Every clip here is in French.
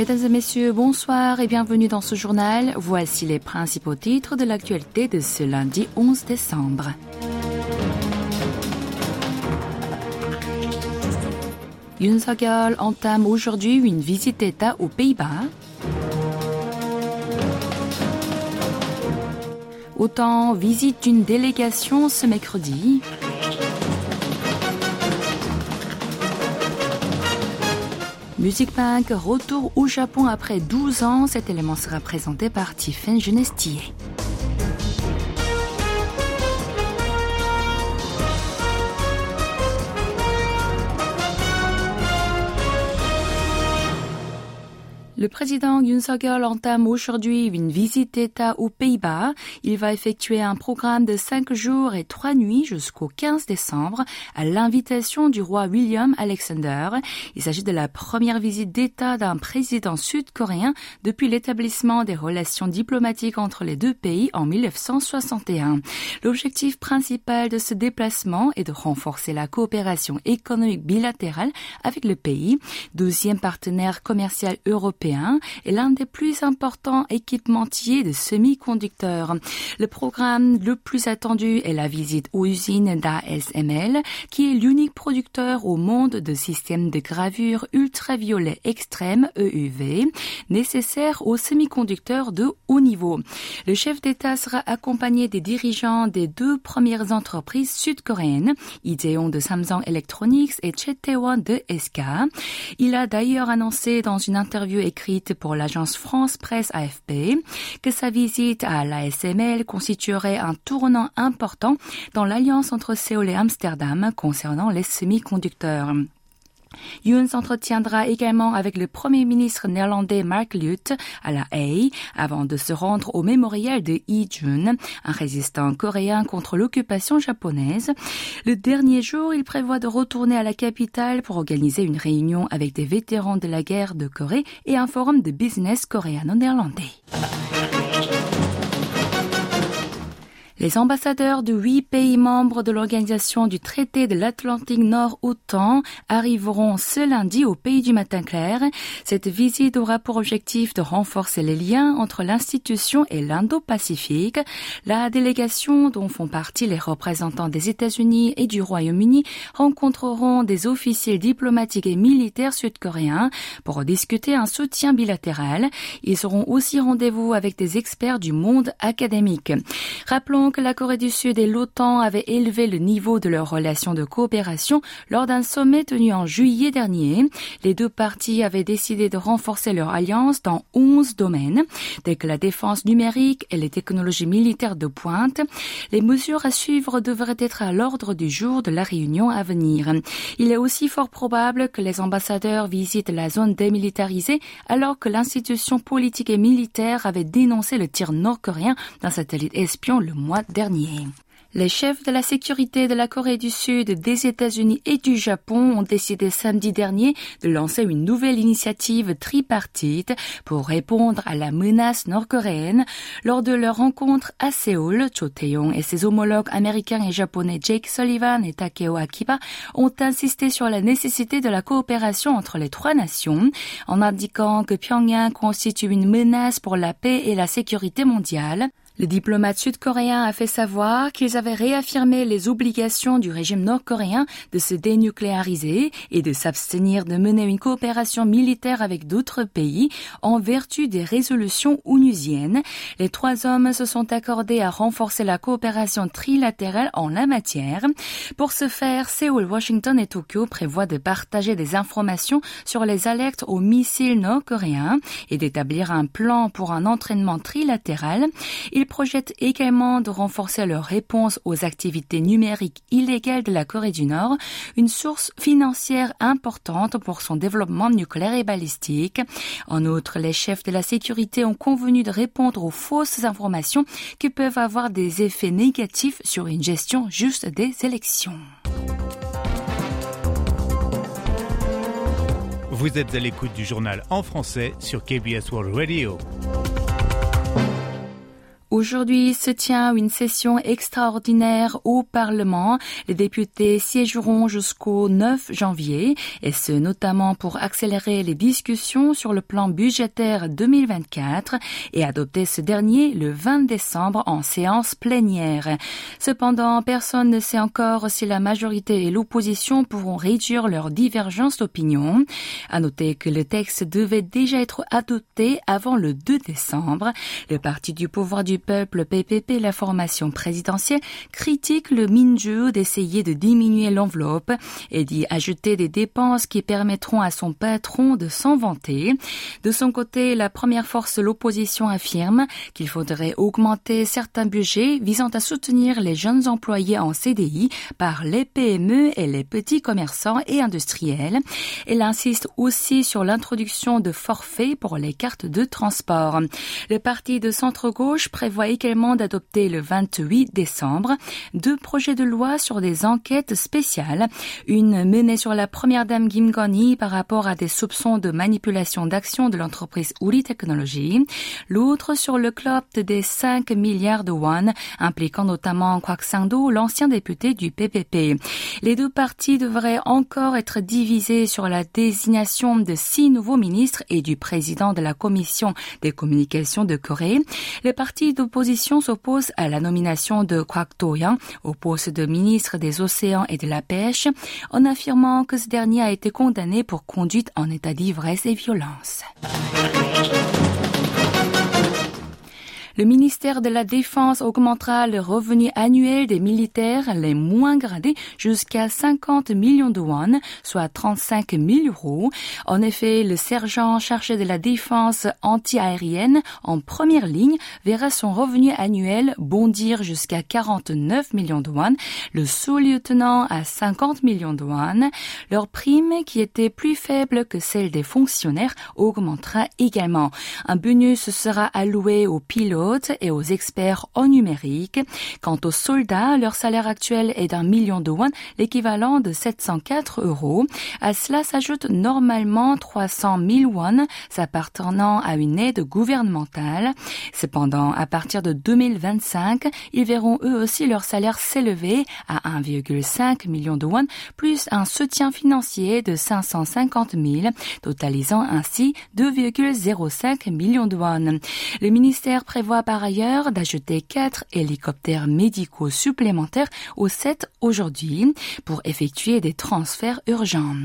Mesdames et messieurs, bonsoir et bienvenue dans ce journal. Voici les principaux titres de l'actualité de ce lundi 11 décembre. Yoon Suk-yeol entame aujourd'hui une visite d'État aux Pays-Bas. Autant visite une délégation ce mercredi. Music Bank, retour au Japon après 12 ans. Cet élément sera présenté par Tiffen Genestier. Le président Yoon entame aujourd'hui une visite d'État aux Pays-Bas. Il va effectuer un programme de cinq jours et trois nuits jusqu'au 15 décembre à l'invitation du roi William Alexander. Il s'agit de la première visite d'État d'un président sud-coréen depuis l'établissement des relations diplomatiques entre les deux pays en 1961. L'objectif principal de ce déplacement est de renforcer la coopération économique bilatérale avec le pays, deuxième partenaire commercial européen est l'un des plus importants équipementiers de semi-conducteurs. Le programme le plus attendu est la visite aux usines d'ASML, qui est l'unique producteur au monde de systèmes de gravure ultraviolet extrême EUV nécessaires aux semi-conducteurs de haut niveau. Le chef d'État sera accompagné des dirigeants des deux premières entreprises sud-coréennes, Ideon de Samsung Electronics et Chetewon de SK. Il a d'ailleurs annoncé dans une interview écrite pour l'agence France Presse AFP que sa visite à l'ASML constituerait un tournant important dans l'alliance entre Séoul et Amsterdam concernant les semi-conducteurs. Yoon s'entretiendra également avec le premier ministre néerlandais Mark Rutte à La Haye avant de se rendre au mémorial de Lee-jun, un résistant coréen contre l'occupation japonaise. Le dernier jour, il prévoit de retourner à la capitale pour organiser une réunion avec des vétérans de la guerre de Corée et un forum de business coréano-néerlandais. Les ambassadeurs de huit pays membres de l'Organisation du traité de l'Atlantique Nord-OTAN arriveront ce lundi au pays du matin clair. Cette visite aura pour objectif de renforcer les liens entre l'institution et l'Indo-Pacifique. La délégation, dont font partie les représentants des États-Unis et du Royaume-Uni, rencontreront des officiers diplomatiques et militaires sud-coréens pour discuter un soutien bilatéral. Ils seront aussi rendez-vous avec des experts du monde académique. Rappelons que la Corée du Sud et l'OTAN avaient élevé le niveau de leurs relations de coopération lors d'un sommet tenu en juillet dernier. Les deux parties avaient décidé de renforcer leur alliance dans 11 domaines, tels que la défense numérique et les technologies militaires de pointe. Les mesures à suivre devraient être à l'ordre du jour de la réunion à venir. Il est aussi fort probable que les ambassadeurs visitent la zone démilitarisée alors que l'institution politique et militaire avait dénoncé le tir nord-coréen d'un satellite espion le mois Les chefs de la sécurité de la Corée du Sud, des États-Unis et du Japon ont décidé samedi dernier de lancer une nouvelle initiative tripartite pour répondre à la menace nord-coréenne. Lors de leur rencontre à Séoul, Cho Tae-yong et ses homologues américains et japonais Jake Sullivan et Takeo Akiba ont insisté sur la nécessité de la coopération entre les trois nations en indiquant que Pyongyang constitue une menace pour la paix et la sécurité mondiale. Le diplomate sud-coréen a fait savoir qu'ils avaient réaffirmé les obligations du régime nord-coréen de se dénucléariser et de s'abstenir de mener une coopération militaire avec d'autres pays en vertu des résolutions onusiennes. Les trois hommes se sont accordés à renforcer la coopération trilatérale en la matière. Pour ce faire, Séoul, Washington et Tokyo prévoient de partager des informations sur les alertes aux missiles nord-coréens et d'établir un plan pour un entraînement trilatéral. Ils projettent également de renforcer leur réponse aux activités numériques illégales de la Corée du Nord, une source financière importante pour son développement nucléaire et balistique. En outre, les chefs de la sécurité ont convenu de répondre aux fausses informations qui peuvent avoir des effets négatifs sur une gestion juste des élections. Vous êtes à l'écoute du journal en français sur KBS World Radio. Aujourd'hui se tient une session extraordinaire au Parlement. Les députés siégeront jusqu'au 9 janvier et ce notamment pour accélérer les discussions sur le plan budgétaire 2024 et adopter ce dernier le 20 décembre en séance plénière. Cependant, personne ne sait encore si la majorité et l'opposition pourront réduire leurs divergences d'opinion. À noter que le texte devait déjà être adopté avant le 2 décembre. Le parti du pouvoir du peuple PPP, la formation présidentielle, critique le Minju d'essayer de diminuer l'enveloppe et d'y ajouter des dépenses qui permettront à son patron de s'en vanter. De son côté, la première force l'opposition affirme qu'il faudrait augmenter certains budgets visant à soutenir les jeunes employés en CDI par les PME et les petits commerçants et industriels. Elle insiste aussi sur l'introduction de forfaits pour les cartes de transport. Le parti de centre-gauche prévoit également d'adopter le 28 décembre deux projets de loi sur des enquêtes spéciales. Une menée sur la première dame Kim Goni par rapport à des soupçons de manipulation d'actions de l'entreprise Uri Technology. L'autre sur le club des 5 milliards de won, impliquant notamment Kwak Sang-do, l'ancien député du PPP. Les deux partis devraient encore être divisés sur la désignation de six nouveaux ministres et du président de la commission des communications de Corée. Le parti d'opposition s'oppose à la nomination de Kwak au poste de ministre des Océans et de la Pêche en affirmant que ce dernier a été condamné pour conduite en état d'ivresse et violence. Le ministère de la Défense augmentera le revenu annuel des militaires les moins gradés jusqu'à 50 millions de won, soit 35 000 euros. En effet, le sergent chargé de la défense anti-aérienne en première ligne verra son revenu annuel bondir jusqu'à 49 millions de won, le sous-lieutenant à 50 millions de won. Leur prime, qui était plus faible que celle des fonctionnaires, augmentera également. Un bonus sera alloué aux pilotes et aux experts en numérique. Quant aux soldats, leur salaire actuel est d'un million de won, l'équivalent de 704 euros. À cela s'ajoute normalement 300 000 won s'appartenant à une aide gouvernementale. Cependant, à partir de 2025, ils verront eux aussi leur salaire s'élever à 1,5 million de won, plus un soutien financier de 550 000, totalisant ainsi 2,05 millions de won. Le ministère prévoit par ailleurs d'ajouter quatre hélicoptères médicaux supplémentaires aux sept aujourd'hui pour effectuer des transferts urgents.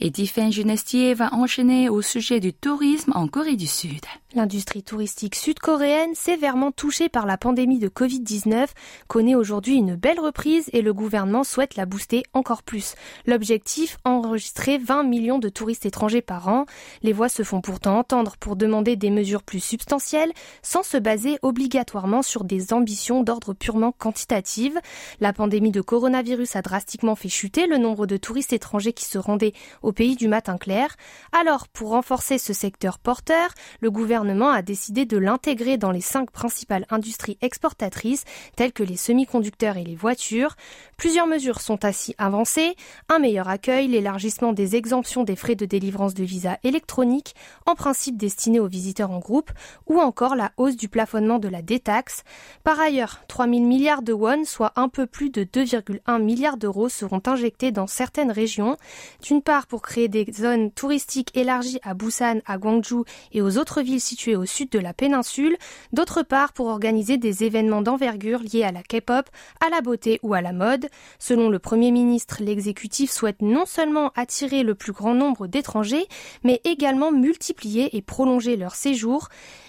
Et Tiffen Junestier va enchaîner au sujet du tourisme en Corée du Sud. L'industrie touristique sud-coréenne, sévèrement touchée par la pandémie de Covid-19, connaît aujourd'hui une belle reprise et le gouvernement souhaite la booster encore plus. L'objectif, enregistrer 20 millions de touristes étrangers par an. Les voix se font pourtant entendre pour demander des mesures plus substantielles sans se baser obligatoirement sur des ambitions d'ordre purement quantitatif. La pandémie de coronavirus a drastiquement fait chuter le nombre de touristes étrangers qui se rendaient au pays du matin clair. Alors, pour renforcer ce secteur porteur, le gouvernement gouvernement a décidé de l'intégrer dans les cinq principales industries exportatrices, telles que les semi-conducteurs et les voitures. Plusieurs mesures sont ainsi avancées, un meilleur accueil, l'élargissement des exemptions des frais de délivrance de visa électroniques, en principe destinés aux visiteurs en groupe, ou encore la hausse du plafonnement de la détaxe. Par ailleurs, 3 000 milliards de won, soit un peu plus de 2,1 milliards d'euros, seront injectés dans certaines régions, d'une part pour créer des zones touristiques élargies à Busan, à Gwangju et aux autres villes située au sud de la péninsule, d'autre part pour organiser des événements d'envergure liés à la K-pop, à la beauté ou à la mode. Selon le Premier ministre, l'exécutif souhaite non seulement attirer le plus grand nombre d'étrangers, mais également multiplier et prolonger leur séjour.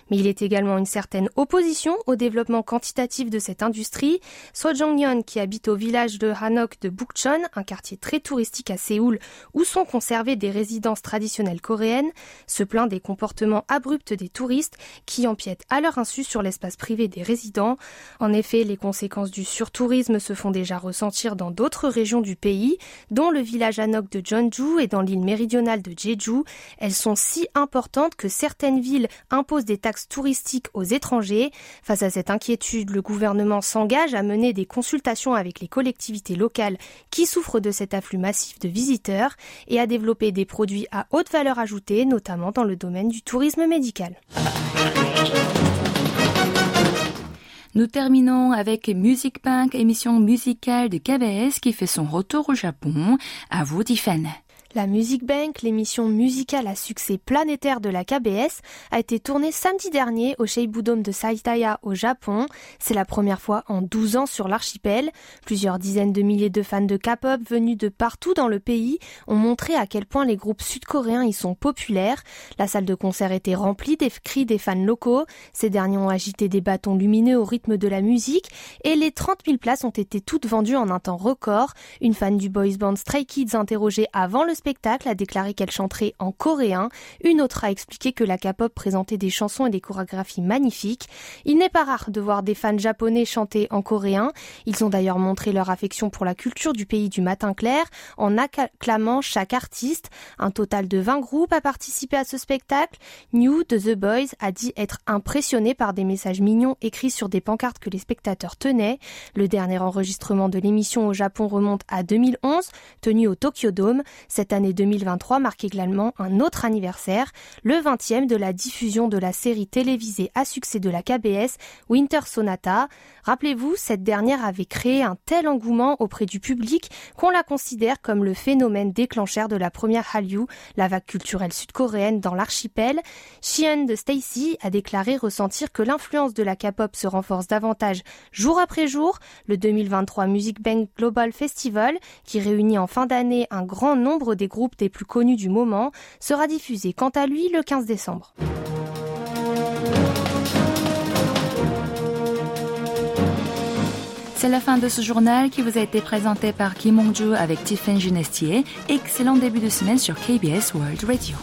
Mais il est également une certaine opposition au développement quantitatif de cette industrie. So qui habite au village de Hanok de Bukchon, un quartier très touristique à Séoul, où sont conservées des résidences traditionnelles coréennes, se plaint des comportements abrupts des touristes qui empiètent à leur insu sur l'espace privé des résidents. En effet, les conséquences du surtourisme se font déjà ressentir dans d'autres régions du pays, dont le village Hanok de Jeonju et dans l'île méridionale de Jeju. Elles sont si importantes que certaines villes imposent des taxes touristique aux étrangers. Face à cette inquiétude, le gouvernement s'engage à mener des consultations avec les collectivités locales qui souffrent de cet afflux massif de visiteurs et à développer des produits à haute valeur ajoutée, notamment dans le domaine du tourisme médical. Nous terminons avec Music Bank, émission musicale de KBS qui fait son retour au Japon. À vous, Tiffany. La Music Bank, l'émission musicale à succès planétaire de la KBS, a été tournée samedi dernier au Dome de Saitaya au Japon. C'est la première fois en 12 ans sur l'archipel. Plusieurs dizaines de milliers de fans de K-pop venus de partout dans le pays ont montré à quel point les groupes sud-coréens y sont populaires. La salle de concert était remplie des cris des fans locaux. Ces derniers ont agité des bâtons lumineux au rythme de la musique et les 30 000 places ont été toutes vendues en un temps record. Une fan du boys band Stray Kids interrogée avant le spectacle a déclaré qu'elle chanterait en coréen. Une autre a expliqué que la K-pop présentait des chansons et des chorégraphies magnifiques. Il n'est pas rare de voir des fans japonais chanter en coréen. Ils ont d'ailleurs montré leur affection pour la culture du pays du matin clair en acclamant chaque artiste. Un total de 20 groupes a participé à ce spectacle. New de The Boys a dit être impressionné par des messages mignons écrits sur des pancartes que les spectateurs tenaient. Le dernier enregistrement de l'émission au Japon remonte à 2011, tenu au Tokyo Dome. Cette cette année 2023 marque également un autre anniversaire, le 20e de la diffusion de la série télévisée à succès de la KBS, Winter Sonata. Rappelez-vous, cette dernière avait créé un tel engouement auprès du public qu'on la considère comme le phénomène déclencheur de la première Hallyu, la vague culturelle sud-coréenne dans l'archipel. Shion de Stacy a déclaré ressentir que l'influence de la K-pop se renforce davantage jour après jour. Le 2023 Music Bank Global Festival, qui réunit en fin d'année un grand nombre des groupes les plus connus du moment, sera diffusé quant à lui le 15 décembre. C'est la fin de ce journal qui vous a été présenté par Kim Hong-ju avec Tiffany Genestier. Excellent début de semaine sur KBS World Radio.